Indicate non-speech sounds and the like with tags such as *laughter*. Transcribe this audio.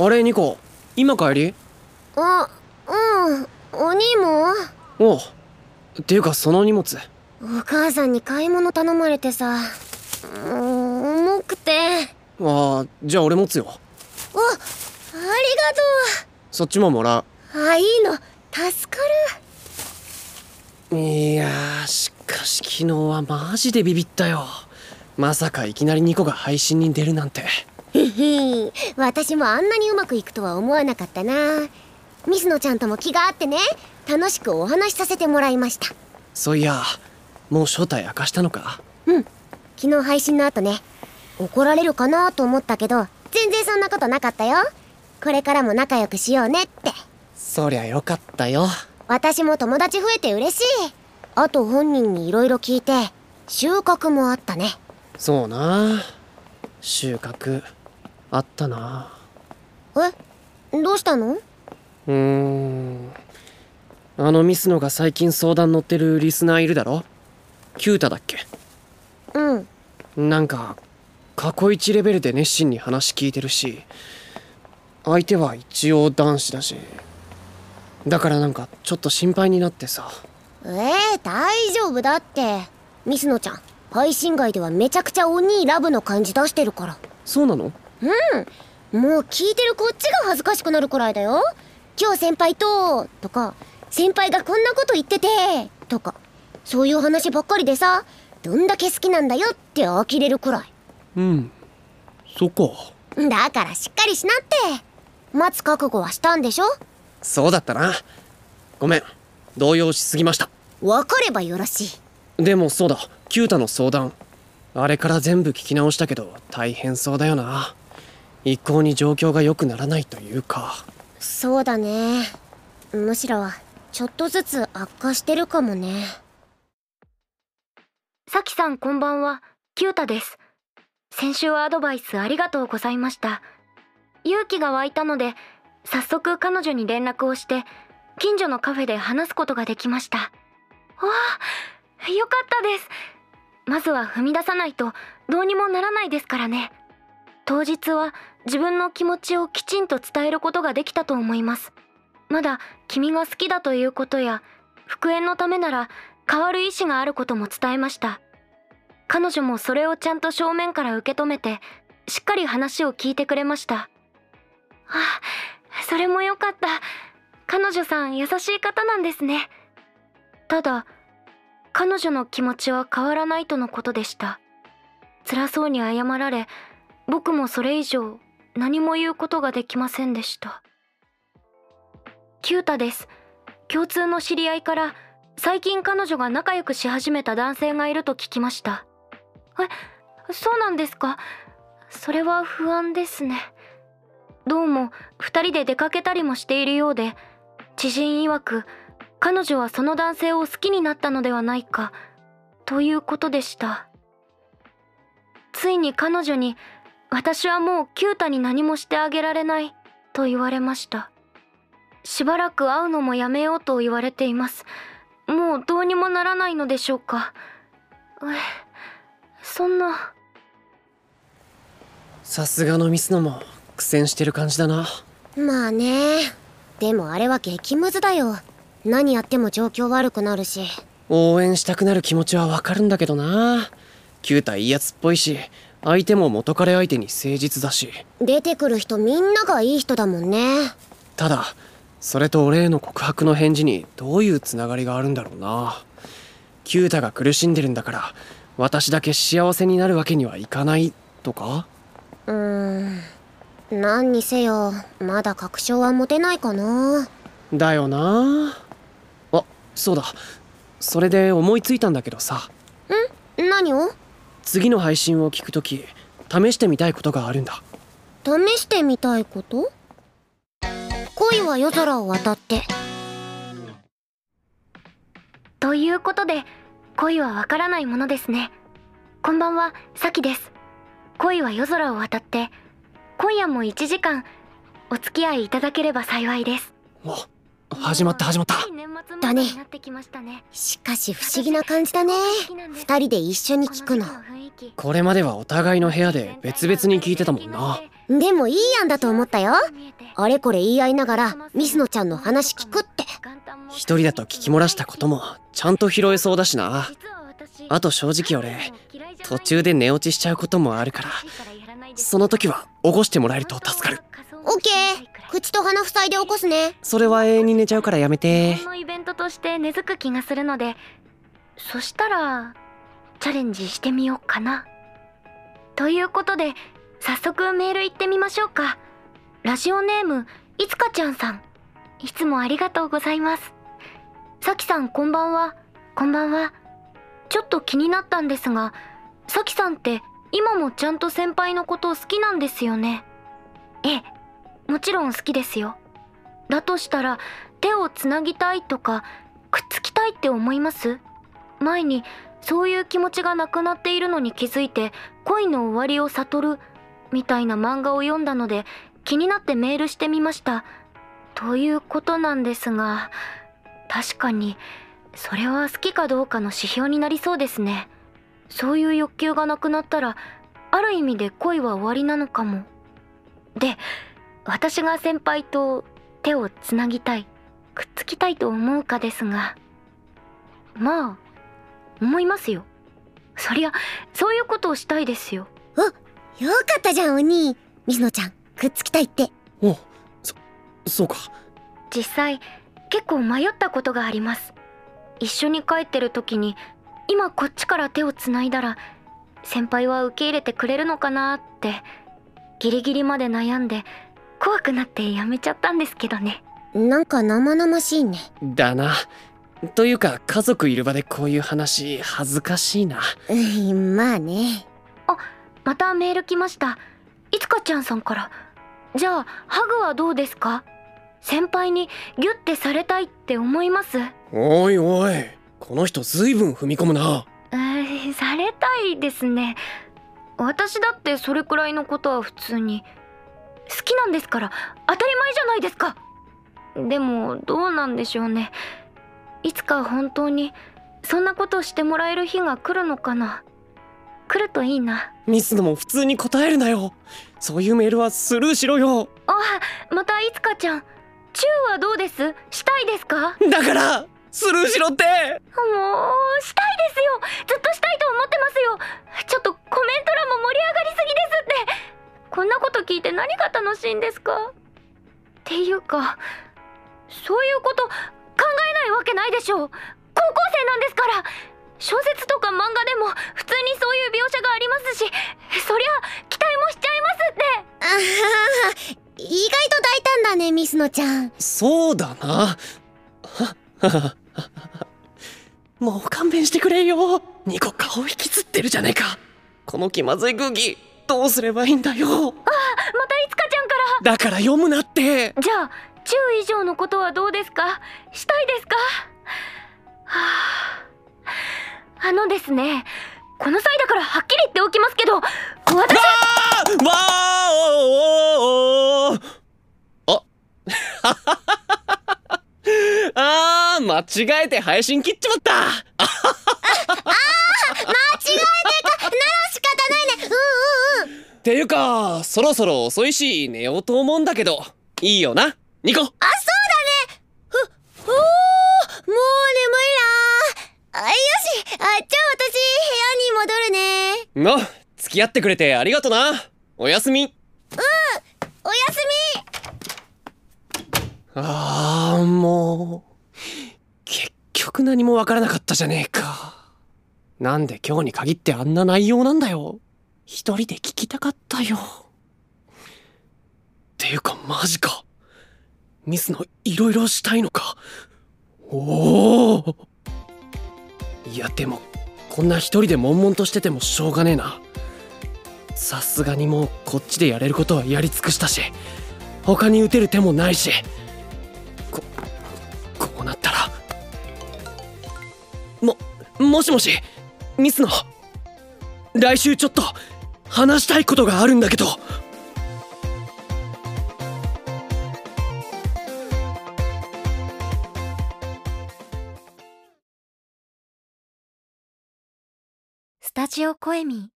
あれニコ今帰り？あうんお兄も？おうっていうかその荷物。お母さんに買い物頼まれてさもう重くて。ああじゃあ俺持つよ。おありがそっちももらとう。あいいの。助かういやーしかし昨日はマジでビビったよ。まさかいきなりニコが配信に出るなんて。るへ *laughs* へ私もあんなにうまくいくとは思わなかったな。水野ちゃんとも気があってね。楽しくお話しさせてもらいました。そういやもう正体明かしたのか？うん。昨日配信の後ね。怒られるかなと思ったけど全然そんなことなかったよ。これからも仲良くしようねって。そりゃよかったよ。私も友達増えて嬉しい。あと本人に色々聞いて収穫もあったね。そうな。収穫あったな。え？どうしたの？うーん。あのミスノが最近相談乗ってるリスナーいるだろ？キュータだっけ？うん。なんか過去一レベルで熱心に話聞いてるし相手は一応男子だしだからなんかちょっと心配になってさ。えー、大丈夫だって。ミスノちゃん配信外ではめちゃくちゃお兄ラブの感じ出してるから。そうなの？うん。もう聞いてるこっちが恥ずかしくなるくらいだよ。今日先輩ととか先輩がこんなこと言っててとか。そういう話ばっかりでさどんだけ好きなんだよって呆れるくらい。うん。そっか。だからしっかりしなって。待つ覚悟はしたんでしょ？そうだったな。ごめん。動揺しすぎました。分かればよろしい。でもそうだ。キュータの相談。あれから全部聞き直したけど大変そうだよな一向に状況が良くならないというかそうだねむしろちょっとずつ悪化してるかもねさきさんこんばんは、キュータです。先週はアドバイスありがとうございました。勇気が湧いたので、早速彼女に連絡をして、近所のカフェで話すことができました。わあ、よかったです。まずは踏み出さないとどうにもならないですからね。当日は自分の気持ちをきちんと伝えることができたと思います。まだ君が好きだということや、復縁のためなら変わる意思があることも伝えました。彼女もそれをちゃんと正面から受け止めてしっかり話を聞いてくれました。あそれもよかった。彼女さん優しい方なんですね。ただ彼女の気持ちは変わらないとのことでした。辛そうに謝られ僕もそれ以上何も言うことができませんでした。キュータです。共通の知り合いから最近彼女が仲良くし始めた男性がいると聞きました。えそうなんですか？それは不安ですね。どうも2人で出かけたりもしているようで知人曰く彼女はその男性を好きになったのではないかということでした。ついに彼女に私はもうキュータに何もしてあげられないと言われました。しばらく会うのもやめようと言われています。もうどうにもならないのでしょうか。えそんな。さすがのミスノも苦戦してる感じだな。まあね。でもあれは激ムズだよ。何やっても状況悪くなるし。応援したくなる気持ちはわかるんだけどな。キュータいいやつっぽいし相手も元彼相手に誠実だし。出てくる人みんながいい人だもんね。ただそれと俺への告白の返事にどういうつながりがあるんだろうな。キュータが苦しんでるんだから私だけ幸せになるわけにはいかないとか？うーん。何にせよまだ確証は持てないかな。だよな。あそうだ。それで思いついたんだけどさ。何を？次の配信を聞くとき試してみたいことがあるんだ。試してみたいこと？恋は夜空を渡って。ということで恋はわからないものですね。こんばんはさきです。恋は夜空を渡って今夜も1時間お付き合いいただければ幸いです。お始まった始まった。だね。なってきましたね。しかし不思議な感じだね。二人で一緒に聞くの。これまではお互いの部屋で別々に聞いてたもんな。でもいい案だと思ったよ。あれこれ言い合いながら水野ちゃんの話聞くって。一人だと聞き漏らしたこともちゃんと拾えそうだしな。あと正直俺途中で寝落ちしちゃうこともあるからその時は起こしてもらえると助かるオッケー口と鼻塞いで起こすね。それは永遠に寝ちゃうからやめて。このイベントとして根付く気がするので。そしたらチャレンジしてみようかな。ということで早速メール行ってみましょうか。ラジオネームいつかちゃんさん。いつもありがとうございます。さきさんこんばんは。こんばんは。ちょっと気になったんですがさきさんって今もちゃんと先輩のこと好きなんですよね。ええもちろん好きですよ。だとしたら手をつなぎたいとかくっつきたいって思います？前にそういう気持ちがなくなっているのに気づいて恋の終わりを悟るみたいな漫画を読んだので気になってメールしてみました。ということなんですが確かにそれは好きかどうかの指標になりそうですね。そういう欲求がなくなったらある意味で恋は終わりなのかも。で私が先輩と手をつなぎたいくっつきたいと思うかですがまあ思いますよ。そりゃそういうことをしたいですよ。よかったじゃんお兄。水野ちゃんくっつきたいって。おそそうか。実際結構迷ったことがあります。一緒に帰ってる時に今こっちから手をつないだら先輩は受け入れてくれるのかなってギリギリまで悩んで怖くなってやめちゃったんですけどね。なんか生々しいね。だな。というか家族いる場でこういう話恥ずかしいな。うんまあね。またメール来ました。いつかちゃんさんから。じゃあハグはどうですか？先輩にギュッてされたいって思います？おいおい。この人ずいぶん踏み込むな。えー、されたいですね。私だってそれくらいのことは普通に好きなんですから当たり前じゃないですか。でもどうなんでしょうね。いつか本当にそんなことしてもらえる日が来るのかな。来るといいな。ミスのも普通に答えるなよ。そういうメールはスルーしろよ。あまたいつかちゃん。チューはどうです？したいですか？だからスルーしろって。もうしたいですよ。ずっとしたいと思ってますよ。ちょっとコメント欄も盛り上がりすぎですってこんなこと聞いて何が楽しいんですか？っていうかそういうこと考えないわけないでしょう。高校生なんですから。小説とか漫画でも普通にそういう描写がありますしそりゃ期待もしちゃいますって。あはは意外と大胆だね水野ちゃん。そうだな。*laughs* もう勘弁してくれよ。ニコ顔引きつってるじゃねえか。この気まずい空気どうすればいいんだよ。またいつかちゃんから。だから読むなって。じゃあ10以上のことはどうですか？したいですか？はあ。あのですねこの際だからはっきり言っておきますけど私。わーわーおーおあ。*laughs* あー間違えて配信切っちまった間違えてかなら仕方ないねうんうんうんっていうかそろそろ遅いし寝ようと思うんだけど。いいよな。ニコ。あそうだね。ふおーもう眠いなあよし。あじゃあ私部屋に戻るね。の付き合ってくれてありがとな。おやすみ。おやすあーもう結局何もわからなかったじゃねえか。なんで今日に限ってあんな内容なんだよ一人で聞きたかったよ。ていうかマジか。ミスのいろいろしたいのか。おおいやでもこんな一人で悶々としててもしょうがねえな。さすがにもうこっちでやれることはやり尽くしたし。他に打てる手もないし。ここうなったら。ももしもし。ミスの。来週ちょっと。話したいことがあるんだけど。スタジオコエミ